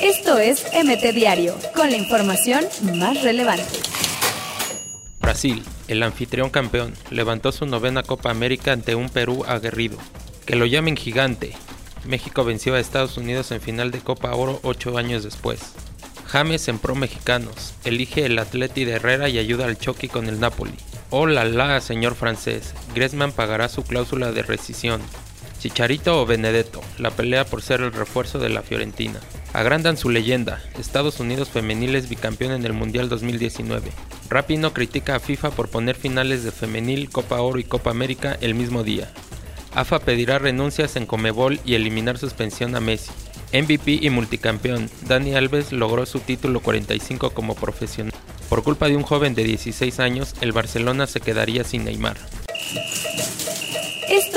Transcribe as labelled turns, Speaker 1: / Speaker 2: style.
Speaker 1: Esto es MT Diario, con la información más relevante.
Speaker 2: Brasil, el anfitrión campeón, levantó su novena Copa América ante un Perú aguerrido. Que lo llamen gigante. México venció a Estados Unidos en final de Copa Oro ocho años después. James en pro mexicanos, elige el Atleti de Herrera y ayuda al Chucky con el Napoli. Oh la señor francés, Griezmann pagará su cláusula de rescisión. Chicharito o Benedetto, la pelea por ser el refuerzo de la Fiorentina. Agrandan su leyenda, Estados Unidos femenil es bicampeón en el Mundial 2019. Rapino critica a FIFA por poner finales de femenil, Copa Oro y Copa América el mismo día. AFA pedirá renuncias en Comebol y eliminar suspensión a Messi. MVP y multicampeón, Dani Alves logró su título 45 como profesional. Por culpa de un joven de 16 años, el Barcelona se quedaría sin Neymar.